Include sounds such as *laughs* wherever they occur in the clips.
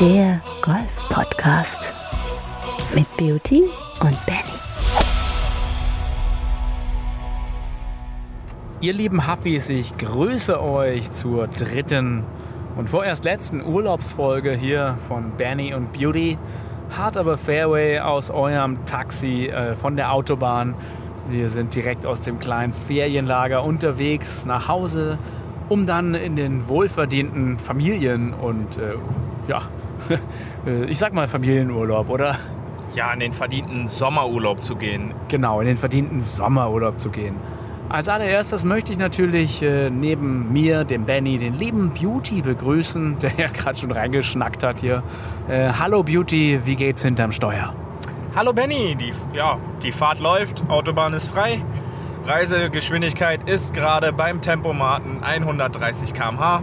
Der Golf-Podcast mit Beauty und Benny. Ihr lieben Huffis, ich grüße euch zur dritten und vorerst letzten Urlaubsfolge hier von Benny und Beauty. Hard aber Fairway aus eurem Taxi äh, von der Autobahn. Wir sind direkt aus dem kleinen Ferienlager unterwegs nach Hause, um dann in den wohlverdienten Familien- und äh, ja, *laughs* ich sag mal Familienurlaub, oder? Ja, in den verdienten Sommerurlaub zu gehen. Genau, in den verdienten Sommerurlaub zu gehen. Als allererstes möchte ich natürlich äh, neben mir, dem Benny, den lieben Beauty begrüßen, *laughs* der ja gerade schon reingeschnackt hat hier. Äh, Hallo Beauty, wie geht's hinterm Steuer? Hallo Benny, die, ja, die Fahrt läuft, Autobahn ist frei. Reisegeschwindigkeit ist gerade beim Tempomaten 130 km/h.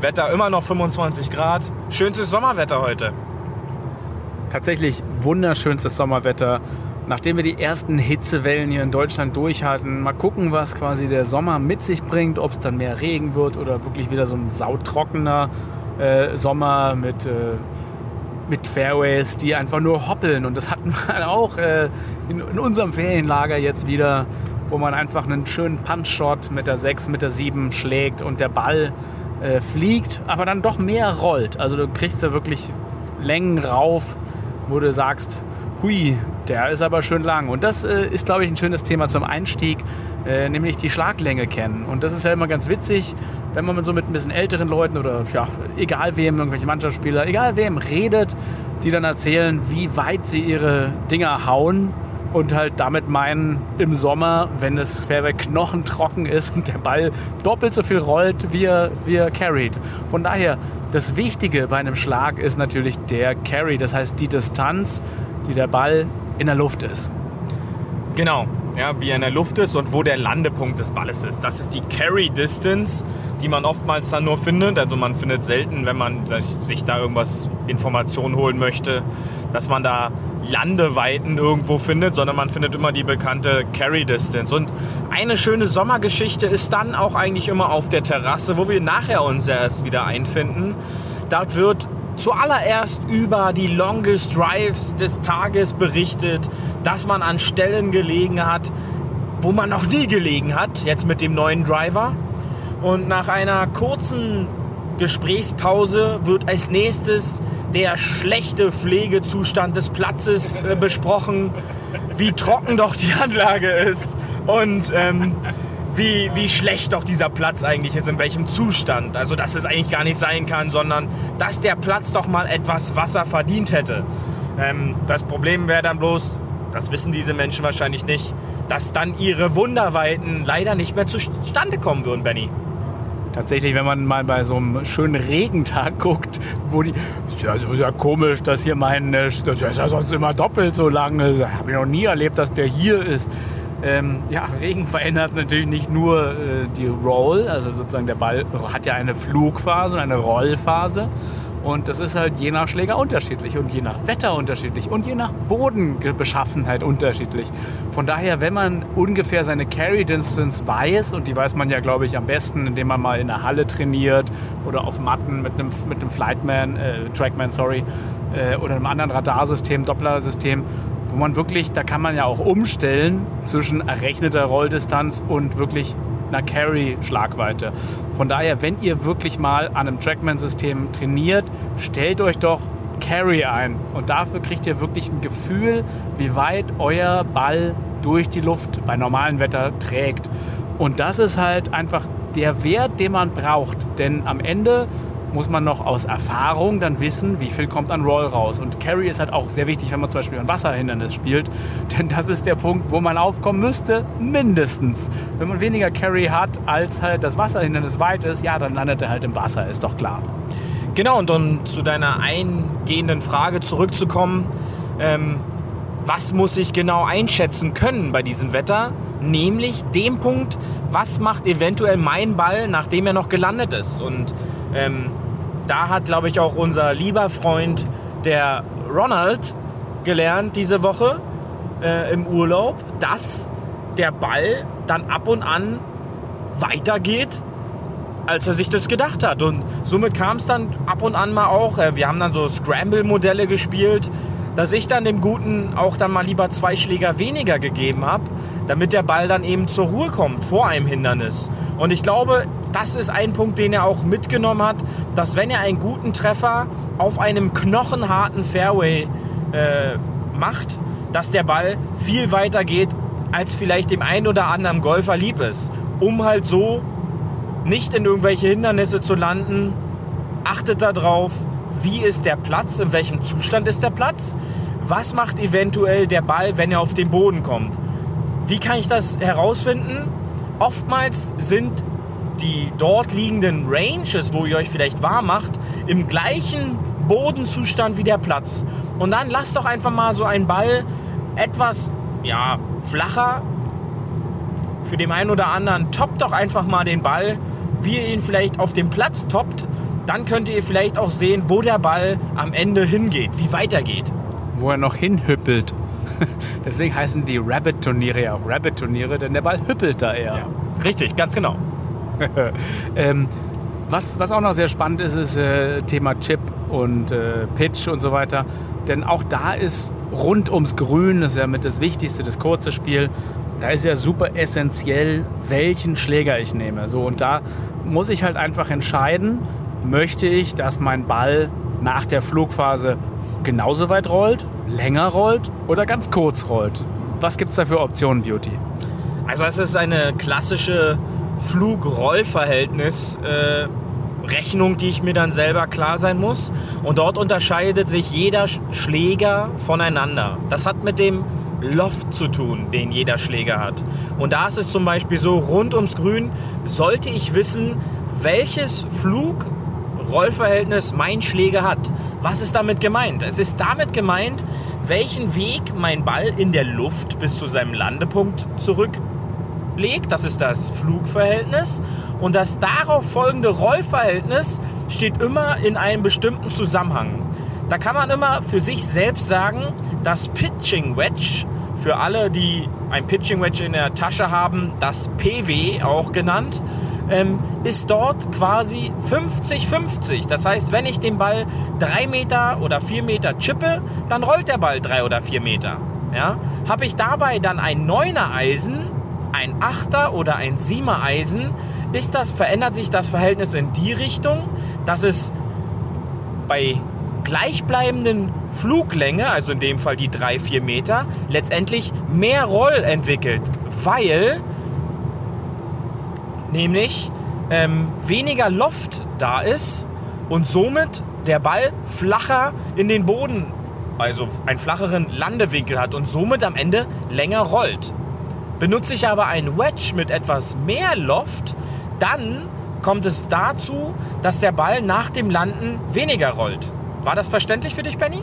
Wetter immer noch 25 Grad. Schönstes Sommerwetter heute. Tatsächlich wunderschönstes Sommerwetter. Nachdem wir die ersten Hitzewellen hier in Deutschland durch hatten, mal gucken, was quasi der Sommer mit sich bringt, ob es dann mehr Regen wird oder wirklich wieder so ein sautrockener äh, Sommer mit, äh, mit Fairways, die einfach nur hoppeln. Und das hatten wir *laughs* auch äh, in, in, unserem Ferienlager jetzt wieder, wo man einfach einen schönen Punch-Shot mit der 6, mit der 7 schlägt und der Ball äh, fliegt, aber dann doch mehr rollt. Also du kriegst da wirklich Längen rauf, wo du sagst, hui, der ist aber schön lang. Und das äh, ist, glaube ich, ein schönes Thema zum Einstieg, äh, nämlich die Schlaglänge kennen. Und das ist ja immer ganz witzig, wenn man so mit ein bisschen älteren Leuten oder ja, egal wem, irgendwelche Mannschaftsspieler, egal wem redet, die dann erzählen, wie weit sie ihre Dinger hauen und halt damit meinen, im Sommer, wenn das Fairway knochentrocken ist und der Ball doppelt so viel rollt, wie er, wie er carried. Von daher, das Wichtige bei einem Schlag ist natürlich der Carry, das heißt die Distanz, die der Ball in der Luft ist. Genau, ja, wie er in der Luft ist und wo der Landepunkt des Balles ist. Das ist die Carry Distance, die man oftmals dann nur findet. Also man findet selten, wenn man sich da irgendwas Informationen holen möchte, dass man da Landeweiten irgendwo findet, sondern man findet immer die bekannte Carry Distance. Und eine schöne Sommergeschichte ist dann auch eigentlich immer auf der Terrasse, wo wir nachher uns erst wieder einfinden. Dort wird zuallererst über die Longest Drives des Tages berichtet, dass man an Stellen gelegen hat, wo man noch nie gelegen hat, jetzt mit dem neuen Driver. Und nach einer kurzen Gesprächspause wird als nächstes der schlechte Pflegezustand des Platzes äh, besprochen, wie trocken doch die Anlage ist und ähm, wie, wie schlecht doch dieser Platz eigentlich ist, in welchem Zustand. Also, dass es eigentlich gar nicht sein kann, sondern dass der Platz doch mal etwas Wasser verdient hätte. Ähm, das Problem wäre dann bloß, das wissen diese Menschen wahrscheinlich nicht, dass dann ihre Wunderweiten leider nicht mehr zustande kommen würden, Benny. Tatsächlich, wenn man mal bei so einem schönen Regentag guckt, wo die. Ist ja, ist ja komisch, dass hier mein. Das ist ja sonst immer doppelt so lang. Habe ich noch nie erlebt, dass der hier ist. Ähm, ja, *laughs* Regen verändert natürlich nicht nur äh, die Roll, also sozusagen der Ball hat ja eine Flugphase und eine Rollphase. Und das ist halt je nach Schläger unterschiedlich und je nach Wetter unterschiedlich und je nach Bodenbeschaffenheit unterschiedlich. Von daher, wenn man ungefähr seine Carry Distance weiß, und die weiß man ja, glaube ich, am besten, indem man mal in der Halle trainiert oder auf Matten mit einem, mit einem Flightman, äh, Trackman, sorry, äh, oder einem anderen Radarsystem, Dopplersystem, wo man wirklich, da kann man ja auch umstellen zwischen errechneter Rolldistanz und wirklich einer Carry-Schlagweite. Von daher, wenn ihr wirklich mal an einem Trackman-System trainiert, stellt euch doch Carry ein. Und dafür kriegt ihr wirklich ein Gefühl, wie weit euer Ball durch die Luft bei normalem Wetter trägt. Und das ist halt einfach der Wert, den man braucht. Denn am Ende muss man noch aus Erfahrung dann wissen, wie viel kommt an Roll raus. Und Carry ist halt auch sehr wichtig, wenn man zum Beispiel ein Wasserhindernis spielt, *laughs* denn das ist der Punkt, wo man aufkommen müsste, mindestens. Wenn man weniger Carry hat, als halt das Wasserhindernis weit ist, ja, dann landet er halt im Wasser, ist doch klar. Genau, und um zu deiner eingehenden Frage zurückzukommen, ähm, was muss ich genau einschätzen können bei diesem Wetter? Nämlich dem Punkt, was macht eventuell mein Ball, nachdem er noch gelandet ist. Und ähm, da hat, glaube ich, auch unser lieber Freund, der Ronald, gelernt diese Woche äh, im Urlaub, dass der Ball dann ab und an weitergeht als er sich das gedacht hat. Und somit kam es dann ab und an mal auch, äh, wir haben dann so Scramble-Modelle gespielt, dass ich dann dem Guten auch dann mal lieber zwei Schläger weniger gegeben habe, damit der Ball dann eben zur Ruhe kommt vor einem Hindernis. Und ich glaube, das ist ein Punkt, den er auch mitgenommen hat, dass wenn er einen guten Treffer auf einem knochenharten Fairway äh, macht, dass der Ball viel weiter geht, als vielleicht dem einen oder anderen Golfer lieb ist. Um halt so nicht in irgendwelche Hindernisse zu landen. Achtet darauf, wie ist der Platz, in welchem Zustand ist der Platz, was macht eventuell der Ball, wenn er auf den Boden kommt. Wie kann ich das herausfinden? Oftmals sind die dort liegenden Ranges, wo ihr euch vielleicht warm macht, im gleichen Bodenzustand wie der Platz. Und dann lasst doch einfach mal so einen Ball etwas ja, flacher. Für den einen oder anderen toppt doch einfach mal den Ball, wie ihr ihn vielleicht auf dem Platz toppt. Dann könnt ihr vielleicht auch sehen, wo der Ball am Ende hingeht, wie weitergeht. Wo er noch hinhüppelt. *laughs* Deswegen heißen die Rabbit-Turniere ja auch Rabbit-Turniere, denn der Ball hüppelt da eher. Ja, richtig, ganz genau. *laughs* ähm, was, was auch noch sehr spannend ist, ist äh, Thema Chip und äh, Pitch und so weiter. Denn auch da ist rund ums Grün, das ist ja mit das Wichtigste, das kurze Spiel, da ist ja super essentiell, welchen Schläger ich nehme. So, und da muss ich halt einfach entscheiden, möchte ich, dass mein Ball nach der Flugphase genauso weit rollt, länger rollt oder ganz kurz rollt. Was gibt es da für Optionen, Beauty? Also es ist eine klassische Flug-Roll-Verhältnis. Äh Rechnung, die ich mir dann selber klar sein muss. Und dort unterscheidet sich jeder Schläger voneinander. Das hat mit dem Loft zu tun, den jeder Schläger hat. Und da ist es zum Beispiel so, rund ums Grün sollte ich wissen, welches Flug-Rollverhältnis mein Schläger hat. Was ist damit gemeint? Es ist damit gemeint, welchen Weg mein Ball in der Luft bis zu seinem Landepunkt zurück legt, das ist das Flugverhältnis. Und das darauf folgende Rollverhältnis steht immer in einem bestimmten Zusammenhang. Da kann man immer für sich selbst sagen, das Pitching Wedge, für alle, die ein Pitching Wedge in der Tasche haben, das PW auch genannt, ist dort quasi 50-50. Das heißt, wenn ich den Ball drei Meter oder vier Meter chippe, dann rollt der Ball drei oder vier Meter. Ja? Habe ich dabei dann ein Neuner Eisen, ein Achter oder ein Siemer Eisen, ist das, verändert sich das Verhältnis in die Richtung, dass es bei gleichbleibenden Fluglänge, also in dem Fall die 3-4 Meter, letztendlich mehr Roll entwickelt, weil nämlich ähm, weniger Loft da ist und somit der Ball flacher in den Boden, also einen flacheren Landewinkel hat und somit am Ende länger rollt. Benutze ich aber ein Wedge mit etwas mehr Loft, dann kommt es dazu, dass der Ball nach dem Landen weniger rollt. War das verständlich für dich, Benny?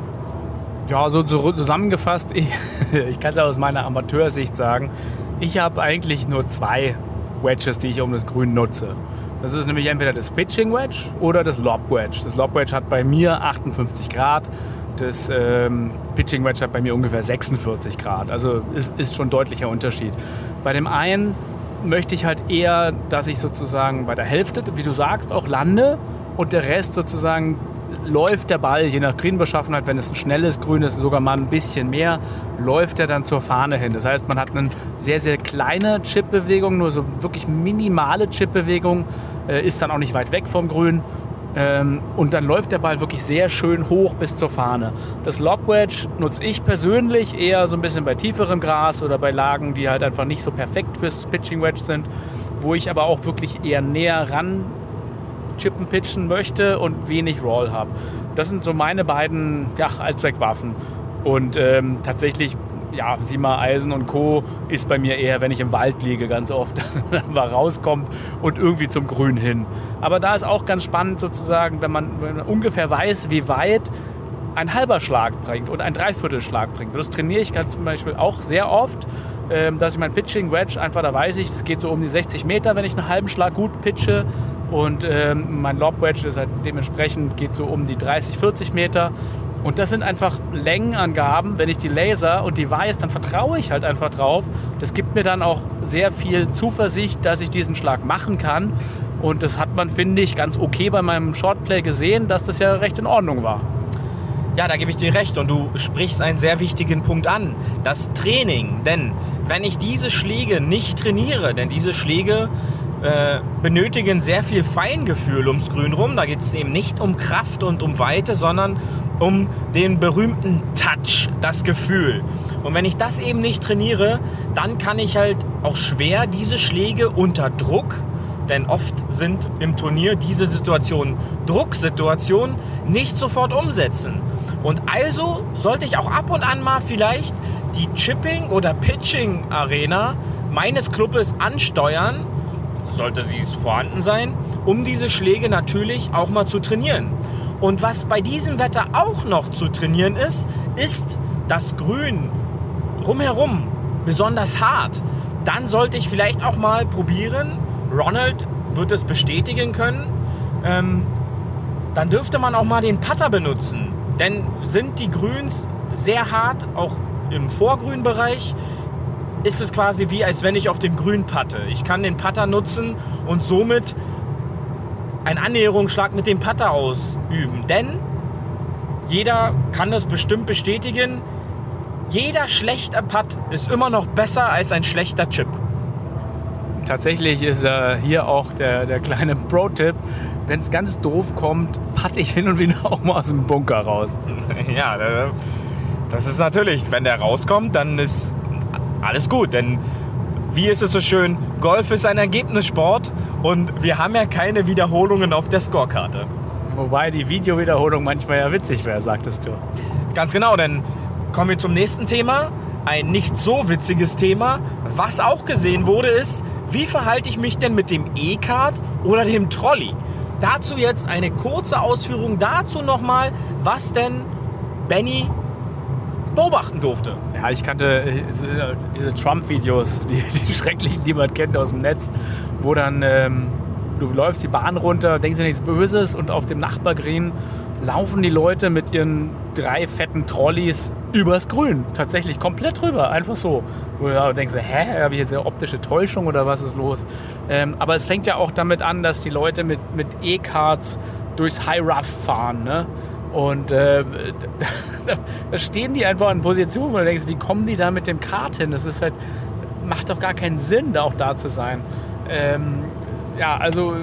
Ja, so zusammengefasst, *laughs* ich, ich kann es aus meiner Amateursicht sagen, ich habe eigentlich nur zwei Wedges, die ich um das Grün nutze. Das ist nämlich entweder das Pitching Wedge oder das Lob Wedge. Das Lob Wedge hat bei mir 58 Grad, das ähm, Pitching Wedge hat bei mir ungefähr 46 Grad. Also ist, ist schon ein deutlicher Unterschied. Bei dem einen möchte ich halt eher, dass ich sozusagen bei der Hälfte, wie du sagst, auch lande und der Rest sozusagen läuft der Ball, je nach Grünbeschaffenheit, wenn es ein schnelles Grün ist, sogar mal ein bisschen mehr, läuft er dann zur Fahne hin. Das heißt, man hat eine sehr, sehr kleine Chipbewegung, nur so wirklich minimale Chipbewegung, äh, ist dann auch nicht weit weg vom Grün ähm, und dann läuft der Ball wirklich sehr schön hoch bis zur Fahne. Das Lob Wedge nutze ich persönlich eher so ein bisschen bei tieferem Gras oder bei Lagen, die halt einfach nicht so perfekt fürs Pitching Wedge sind, wo ich aber auch wirklich eher näher ran chippen pitchen möchte und wenig Roll habe. Das sind so meine beiden ja, Allzweckwaffen. Und ähm, tatsächlich ja, Sima Eisen und Co. ist bei mir eher, wenn ich im Wald liege, ganz oft, *laughs* dass man mal rauskommt und irgendwie zum Grün hin. Aber da ist auch ganz spannend sozusagen, wenn man, wenn man ungefähr weiß, wie weit ein halber Schlag bringt und ein Dreiviertelschlag bringt. Das trainiere ich zum Beispiel auch sehr oft, ähm, dass ich mein Pitching Wedge einfach, da weiß ich, es geht so um die 60 Meter, wenn ich einen halben Schlag gut pitche. Und ähm, mein Lob Wedge ist halt dementsprechend, geht so um die 30, 40 Meter. Und das sind einfach Längenangaben. Wenn ich die laser und die weiß, dann vertraue ich halt einfach drauf. Das gibt mir dann auch sehr viel Zuversicht, dass ich diesen Schlag machen kann. Und das hat man, finde ich, ganz okay bei meinem Shortplay gesehen, dass das ja recht in Ordnung war. Ja, da gebe ich dir recht und du sprichst einen sehr wichtigen Punkt an. Das Training. Denn wenn ich diese Schläge nicht trainiere, denn diese Schläge äh, benötigen sehr viel Feingefühl ums Grün rum. Da geht es eben nicht um Kraft und um Weite, sondern um den berühmten Touch, das Gefühl. Und wenn ich das eben nicht trainiere, dann kann ich halt auch schwer diese Schläge unter Druck, denn oft sind im Turnier diese Situationen Drucksituationen, nicht sofort umsetzen. Und also sollte ich auch ab und an mal vielleicht die Chipping- oder Pitching-Arena meines Clubes ansteuern, sollte sie vorhanden sein, um diese Schläge natürlich auch mal zu trainieren. Und was bei diesem Wetter auch noch zu trainieren ist, ist das Grün drumherum besonders hart. Dann sollte ich vielleicht auch mal probieren, Ronald wird es bestätigen können, ähm, dann dürfte man auch mal den Putter benutzen. Denn sind die Grüns sehr hart, auch im Vorgrünbereich, ist es quasi wie, als wenn ich auf dem Grün patte. Ich kann den Putter nutzen und somit einen Annäherungsschlag mit dem Putter ausüben. Denn jeder kann das bestimmt bestätigen. Jeder schlechte Putt ist immer noch besser als ein schlechter Chip. Tatsächlich ist äh, hier auch der, der kleine Pro-Tipp. Wenn es ganz doof kommt, patte ich hin und wieder auch mal aus dem Bunker raus. *laughs* ja, das ist natürlich, wenn der rauskommt, dann ist alles gut, denn wie ist es so schön, Golf ist ein Ergebnissport und wir haben ja keine Wiederholungen auf der Scorekarte. Wobei die Videowiederholung manchmal ja witzig wäre, sagtest du. Ganz genau, denn kommen wir zum nächsten Thema. Ein nicht so witziges Thema. Was auch gesehen wurde, ist, wie verhalte ich mich denn mit dem E-Card oder dem Trolley? Dazu jetzt eine kurze Ausführung dazu nochmal, was denn Benny beobachten durfte. Ja, ich kannte äh, diese Trump-Videos, *laughs* die, die, schrecklichen, die man kennt aus dem Netz, wo dann ähm, du läufst die Bahn runter, denkst dir nichts Böses und auf dem Nachbargreen laufen die Leute mit ihren drei fetten Trolleys übers Grün. Tatsächlich komplett drüber, einfach so. Wo du denkst, hä, habe ich jetzt eine optische Täuschung oder was ist los? Ähm, aber es fängt ja auch damit an, dass die Leute mit, mit E-Cards durchs High Rough fahren. Ne? Und äh, *laughs* da stehen die einfach in Positionen, wo du denkst, wie kommen die da mit dem Kart hin? Das ist halt, macht doch gar keinen Sinn, da auch da zu sein. Ähm, ja, also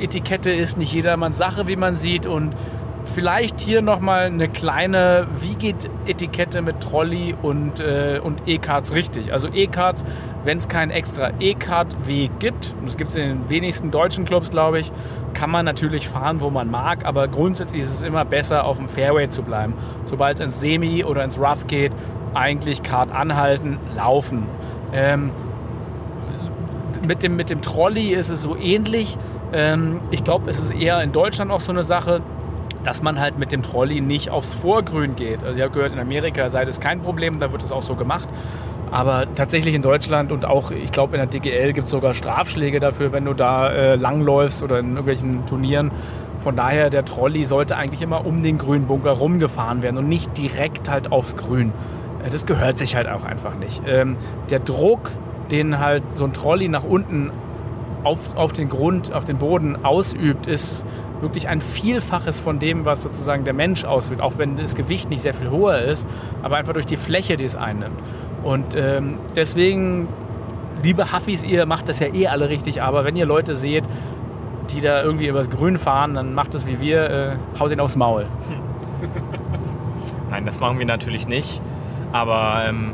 Etikette ist nicht jedermanns Sache, wie man sieht. Und vielleicht hier nochmal eine kleine, wie geht Etikette mit Trolley und, äh, und E-Cards richtig? Also E-Cards, wenn es keinen extra E-Card-Weg gibt, und das gibt es in den wenigsten deutschen Clubs, glaube ich, kann man natürlich fahren, wo man mag, aber grundsätzlich ist es immer besser, auf dem Fairway zu bleiben. Sobald es ins Semi oder ins Rough geht, eigentlich Card anhalten, laufen. Ähm, mit, dem, mit dem Trolley ist es so ähnlich. Ähm, ich glaube, es ist eher in Deutschland auch so eine Sache, dass man halt mit dem Trolley nicht aufs Vorgrün geht. Also ich habe gehört, in Amerika sei das kein Problem, da wird es auch so gemacht. Aber tatsächlich in Deutschland und auch, ich glaube, in der DGL gibt es sogar Strafschläge dafür, wenn du da äh, langläufst oder in irgendwelchen Turnieren. Von daher, der Trolley sollte eigentlich immer um den grünen Bunker rumgefahren werden und nicht direkt halt aufs Grün. Äh, das gehört sich halt auch einfach nicht. Ähm, der Druck, den halt so ein Trolley nach unten auf, auf den Grund, auf den Boden ausübt, ist wirklich ein Vielfaches von dem, was sozusagen der Mensch ausübt, auch wenn das Gewicht nicht sehr viel höher ist, aber einfach durch die Fläche, die es einnimmt. Und ähm, deswegen, liebe Huffis, ihr macht das ja eh alle richtig, aber wenn ihr Leute seht, die da irgendwie übers Grün fahren, dann macht es wie wir, äh, haut ihn aufs Maul. *laughs* Nein, das machen wir natürlich nicht. Aber ähm,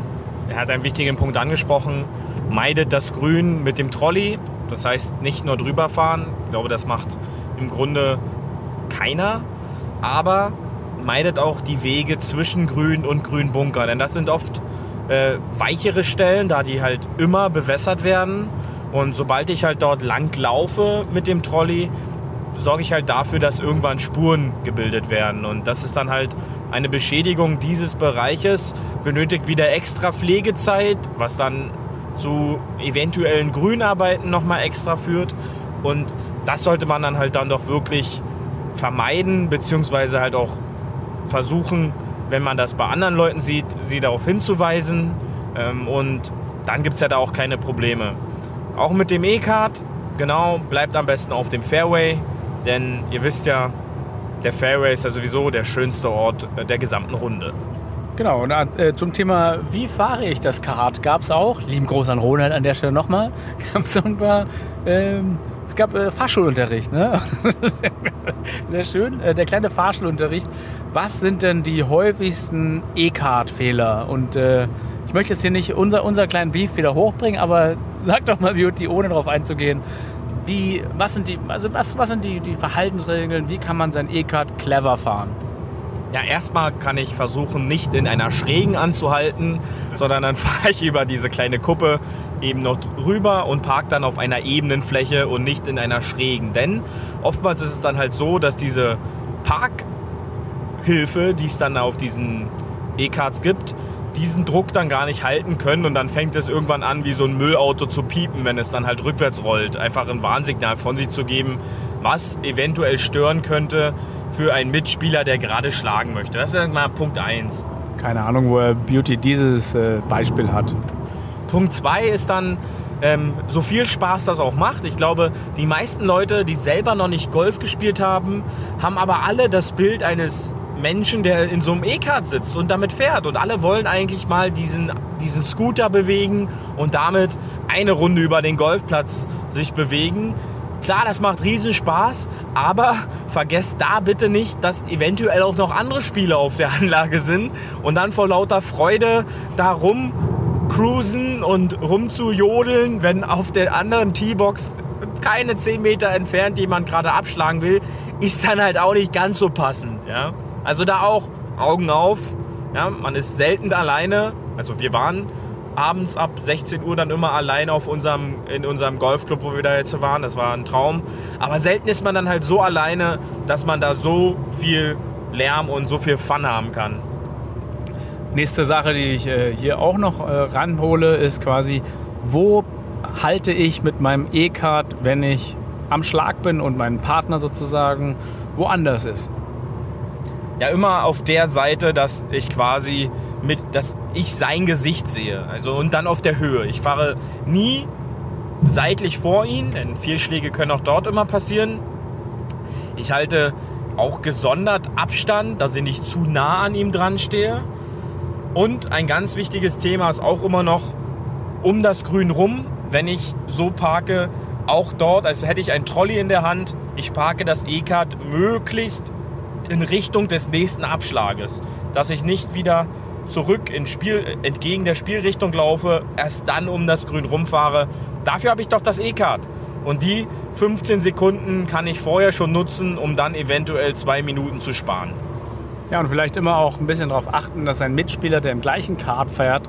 er hat einen wichtigen Punkt angesprochen. Meidet das Grün mit dem Trolley. Das heißt, nicht nur drüber fahren. Ich glaube, das macht im Grunde keiner, aber meidet auch die Wege zwischen Grün und Grünbunker, denn das sind oft äh, weichere Stellen, da die halt immer bewässert werden. Und sobald ich halt dort lang laufe mit dem Trolley, sorge ich halt dafür, dass irgendwann Spuren gebildet werden. Und das ist dann halt eine Beschädigung dieses Bereiches, benötigt wieder extra Pflegezeit, was dann zu eventuellen Grünarbeiten nochmal extra führt. Und das sollte man dann halt dann doch wirklich vermeiden, beziehungsweise halt auch versuchen, wenn man das bei anderen Leuten sieht, sie darauf hinzuweisen. Ähm, und dann gibt es ja da auch keine Probleme. Auch mit dem E-Card genau, bleibt am besten auf dem Fairway, denn ihr wisst ja, der Fairway ist ja sowieso der schönste Ort äh, der gesamten Runde. Genau, und äh, zum Thema, wie fahre ich das Kart, gab es auch, lieben Gruß an Ronald an der Stelle nochmal, *laughs* gab es so ein paar, ähm, es gab äh, Fahrschulunterricht, ne? *laughs* Sehr schön, äh, der kleine Fahrschulunterricht. Was sind denn die häufigsten E-Card-Fehler? Und äh, ich möchte jetzt hier nicht unser, unser kleinen Beef wieder hochbringen, aber sag doch mal, Beauty, ohne darauf einzugehen, wie, was sind die, also was, was sind die, die Verhaltensregeln? Wie kann man sein E-Card clever fahren? Ja, erstmal kann ich versuchen, nicht in einer schrägen anzuhalten, *laughs* sondern dann fahre ich über diese kleine Kuppe eben noch rüber und parke dann auf einer ebenen Fläche und nicht in einer schrägen. Denn oftmals ist es dann halt so, dass diese Parkhilfe, die es dann auf diesen E-Cards gibt, diesen Druck dann gar nicht halten können und dann fängt es irgendwann an, wie so ein Müllauto zu piepen, wenn es dann halt rückwärts rollt. Einfach ein Warnsignal von sich zu geben, was eventuell stören könnte für einen Mitspieler, der gerade schlagen möchte. Das ist mal Punkt 1. Keine Ahnung, wo er Beauty dieses äh, Beispiel hat. Punkt 2 ist dann, ähm, so viel Spaß das auch macht. Ich glaube, die meisten Leute, die selber noch nicht Golf gespielt haben, haben aber alle das Bild eines Menschen, der in so einem E-Kart sitzt und damit fährt. Und alle wollen eigentlich mal diesen, diesen Scooter bewegen und damit eine Runde über den Golfplatz sich bewegen. Klar, das macht riesen Spaß, aber vergesst da bitte nicht, dass eventuell auch noch andere Spieler auf der *laughs* Anlage sind und dann vor lauter Freude darum cruisen und rumzujodeln, wenn auf der anderen T-Box keine 10 Meter entfernt jemand gerade abschlagen will, ist dann halt auch nicht ganz so passend. Ja? Also da auch Augen auf. Ja? Man ist selten alleine. Also wir waren abends ab 16 Uhr dann immer alleine auf unserem, in unserem Golfclub, wo wir da jetzt waren. Das war ein Traum. Aber selten ist man dann halt so alleine, dass man da so viel Lärm und so viel Fun haben kann. Nächste Sache, die ich äh, hier auch noch äh, ranhole, ist quasi, wo halte ich mit meinem E-Card, wenn ich am Schlag bin und mein Partner sozusagen woanders ist? Ja, immer auf der Seite, dass ich quasi mit, dass ich sein Gesicht sehe. Also und dann auf der Höhe. Ich fahre nie seitlich vor ihn, denn Fehlschläge können auch dort immer passieren. Ich halte auch gesondert Abstand, dass ich nicht zu nah an ihm dran stehe. Und ein ganz wichtiges Thema ist auch immer noch um das Grün rum, wenn ich so parke, auch dort, als hätte ich ein Trolley in der Hand. Ich parke das E-Card möglichst in Richtung des nächsten Abschlages, dass ich nicht wieder zurück in Spiel, entgegen der Spielrichtung laufe, erst dann um das Grün rumfahre. Dafür habe ich doch das E-Card. Und die 15 Sekunden kann ich vorher schon nutzen, um dann eventuell zwei Minuten zu sparen. Ja, und vielleicht immer auch ein bisschen darauf achten, dass ein Mitspieler, der im gleichen Kart fährt,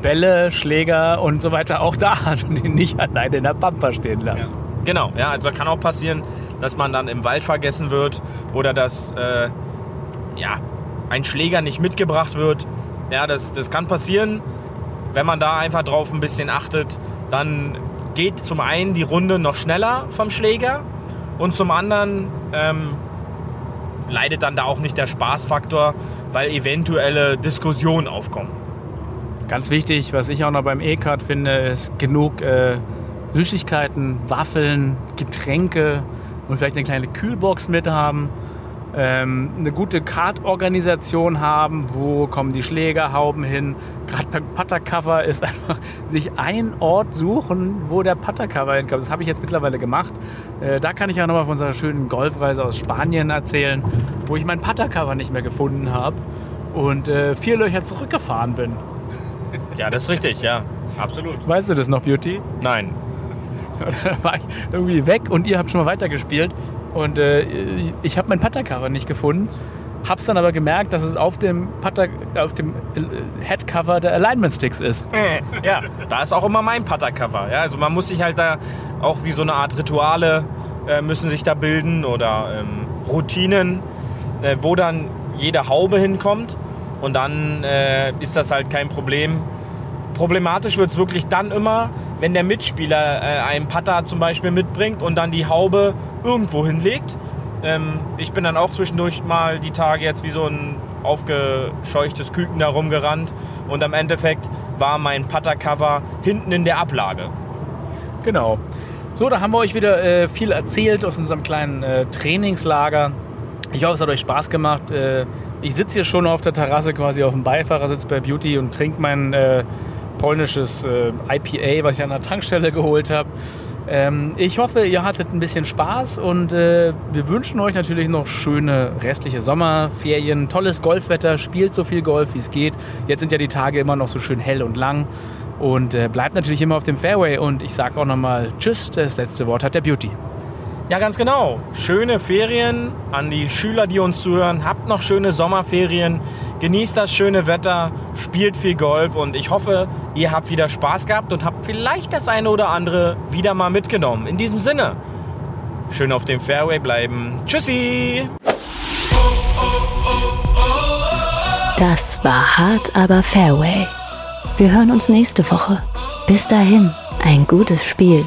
Bälle, Schläger und so weiter auch da hat und ihn nicht alleine in der Pampa stehen lassen. Ja. Genau, ja, also kann auch passieren, dass man dann im Wald vergessen wird oder dass äh, ja, ein Schläger nicht mitgebracht wird. Ja, das, das kann passieren. Wenn man da einfach drauf ein bisschen achtet, dann geht zum einen die Runde noch schneller vom Schläger und zum anderen ähm, leidet dann da auch nicht der Spaßfaktor, weil eventuelle Diskussionen aufkommen. Ganz wichtig, was ich auch noch beim E-Card finde, ist genug äh, Süßigkeiten, Waffeln, Getränke und vielleicht eine kleine Kühlbox mit haben. Ähm, eine gute Kartorganisation haben, wo kommen die Schlägerhauben hin. Gerade beim Puttercover ist einfach sich ein Ort suchen, wo der Puttercover hinkommt. Das habe ich jetzt mittlerweile gemacht. Äh, da kann ich auch nochmal von unserer schönen Golfreise aus Spanien erzählen, wo ich mein Puttercover nicht mehr gefunden habe und äh, vier Löcher zurückgefahren bin. Ja, das ist richtig, ja. Absolut. Weißt du das noch, Beauty? Nein. *laughs* da war ich irgendwie weg und ihr habt schon mal weitergespielt. Und äh, ich habe mein Puttercover nicht gefunden. Hab's dann aber gemerkt, dass es auf dem, Putter, auf dem äh, Headcover der Alignment Sticks ist. *laughs* Ja, da ist auch immer mein Puttercover. Ja, also man muss sich halt da auch wie so eine Art Rituale äh, müssen sich da bilden oder ähm, Routinen, äh, wo dann jede Haube hinkommt. Und dann äh, ist das halt kein Problem. Problematisch wird es wirklich dann immer, wenn der Mitspieler äh, einen Putter zum Beispiel mitbringt und dann die Haube irgendwo hinlegt. Ähm, ich bin dann auch zwischendurch mal die Tage jetzt wie so ein aufgescheuchtes Küken da rumgerannt und am Endeffekt war mein Putter-Cover hinten in der Ablage. Genau. So, da haben wir euch wieder äh, viel erzählt aus unserem kleinen äh, Trainingslager. Ich hoffe, es hat euch Spaß gemacht. Äh, ich sitze hier schon auf der Terrasse, quasi auf dem Beifahrersitz bei Beauty und trinke mein äh, polnisches äh, IPA, was ich an der Tankstelle *laughs* geholt habe. Ähm, ich hoffe, ihr hattet ein bisschen Spaß und äh, wir wünschen euch natürlich noch schöne restliche Sommerferien, tolles Golfwetter, spielt so viel Golf, wie es geht. Jetzt sind ja die Tage immer noch so schön hell und lang und äh, bleibt natürlich immer auf dem Fairway und ich sage auch nochmal Tschüss, das letzte Wort hat der Beauty. Ja, ganz genau. Schöne Ferien an die Schüler, die uns zuhören. Habt noch schöne Sommerferien. Genießt das schöne Wetter, spielt viel Golf und ich hoffe, ihr habt wieder Spaß gehabt und habt vielleicht das eine oder andere wieder mal mitgenommen. In diesem Sinne, schön auf dem Fairway bleiben. Tschüssi! Das war hart, aber Fairway. Wir hören uns nächste Woche. Bis dahin, ein gutes Spiel